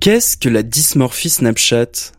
Qu'est-ce que la dysmorphie Snapchat?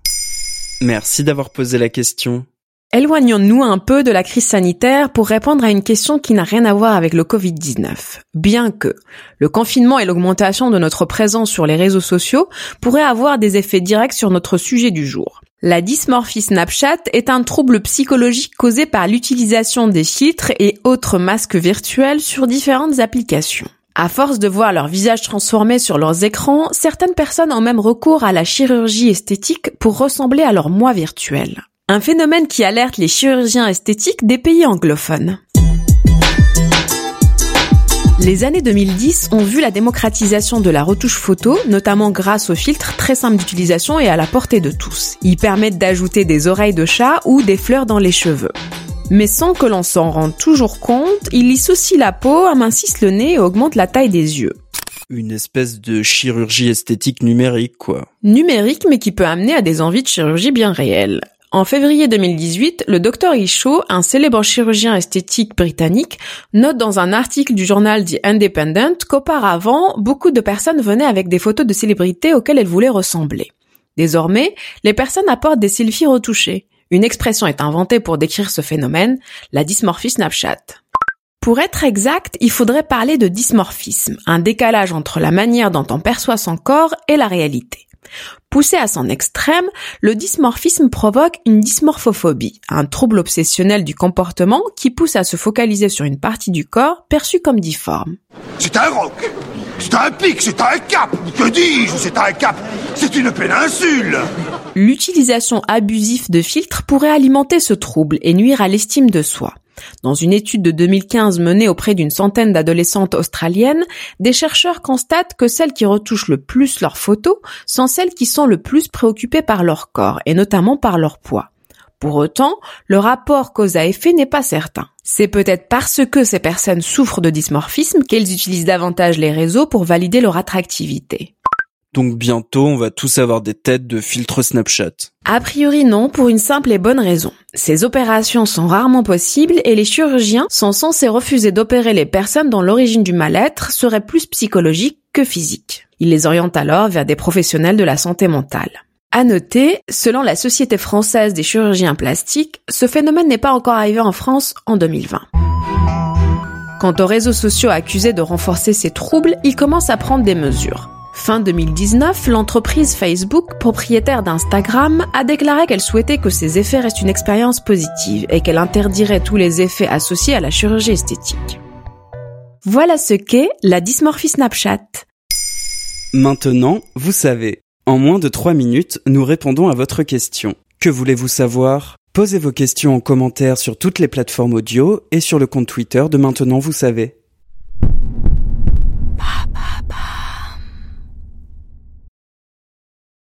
Merci d'avoir posé la question. Éloignons-nous un peu de la crise sanitaire pour répondre à une question qui n'a rien à voir avec le Covid-19. Bien que le confinement et l'augmentation de notre présence sur les réseaux sociaux pourraient avoir des effets directs sur notre sujet du jour. La dysmorphie Snapchat est un trouble psychologique causé par l'utilisation des filtres et autres masques virtuels sur différentes applications. À force de voir leur visage transformé sur leurs écrans, certaines personnes ont même recours à la chirurgie esthétique pour ressembler à leur moi virtuel. Un phénomène qui alerte les chirurgiens esthétiques des pays anglophones. Les années 2010 ont vu la démocratisation de la retouche photo, notamment grâce aux filtres très simples d'utilisation et à la portée de tous. Ils permettent d'ajouter des oreilles de chat ou des fleurs dans les cheveux. Mais sans que l'on s'en rende toujours compte, lissent aussi la peau, amincissent le nez et augmentent la taille des yeux. Une espèce de chirurgie esthétique numérique, quoi. Numérique, mais qui peut amener à des envies de chirurgie bien réelles. En février 2018, le Dr Isho, un célèbre chirurgien esthétique britannique, note dans un article du journal The Independent qu'auparavant, beaucoup de personnes venaient avec des photos de célébrités auxquelles elles voulaient ressembler. Désormais, les personnes apportent des selfies retouchés. Une expression est inventée pour décrire ce phénomène, la dysmorphie Snapchat. Pour être exact, il faudrait parler de dysmorphisme, un décalage entre la manière dont on perçoit son corps et la réalité. Poussé à son extrême, le dysmorphisme provoque une dysmorphophobie, un trouble obsessionnel du comportement qui pousse à se focaliser sur une partie du corps perçue comme difforme. C'est un roc C'est un pic C'est un cap Que dis-je C'est un cap? C'est une péninsule L'utilisation abusive de filtres pourrait alimenter ce trouble et nuire à l'estime de soi. Dans une étude de 2015 menée auprès d'une centaine d'adolescentes australiennes, des chercheurs constatent que celles qui retouchent le plus leurs photos sont celles qui sont le plus préoccupées par leur corps et notamment par leur poids. Pour autant, le rapport cause à effet n'est pas certain. C'est peut-être parce que ces personnes souffrent de dysmorphisme qu'elles utilisent davantage les réseaux pour valider leur attractivité. Donc bientôt, on va tous avoir des têtes de filtre Snapchat. A priori non, pour une simple et bonne raison. Ces opérations sont rarement possibles et les chirurgiens sont censés refuser d'opérer les personnes dont l'origine du mal-être serait plus psychologique que physique. Ils les orientent alors vers des professionnels de la santé mentale. À noter, selon la Société française des chirurgiens plastiques, ce phénomène n'est pas encore arrivé en France en 2020. Quant aux réseaux sociaux accusés de renforcer ces troubles, ils commencent à prendre des mesures. Fin 2019, l'entreprise Facebook, propriétaire d'Instagram, a déclaré qu'elle souhaitait que ces effets restent une expérience positive et qu'elle interdirait tous les effets associés à la chirurgie esthétique. Voilà ce qu'est la dysmorphie Snapchat. Maintenant, vous savez. En moins de 3 minutes, nous répondons à votre question. Que voulez-vous savoir? Posez vos questions en commentaire sur toutes les plateformes audio et sur le compte Twitter de Maintenant, vous savez.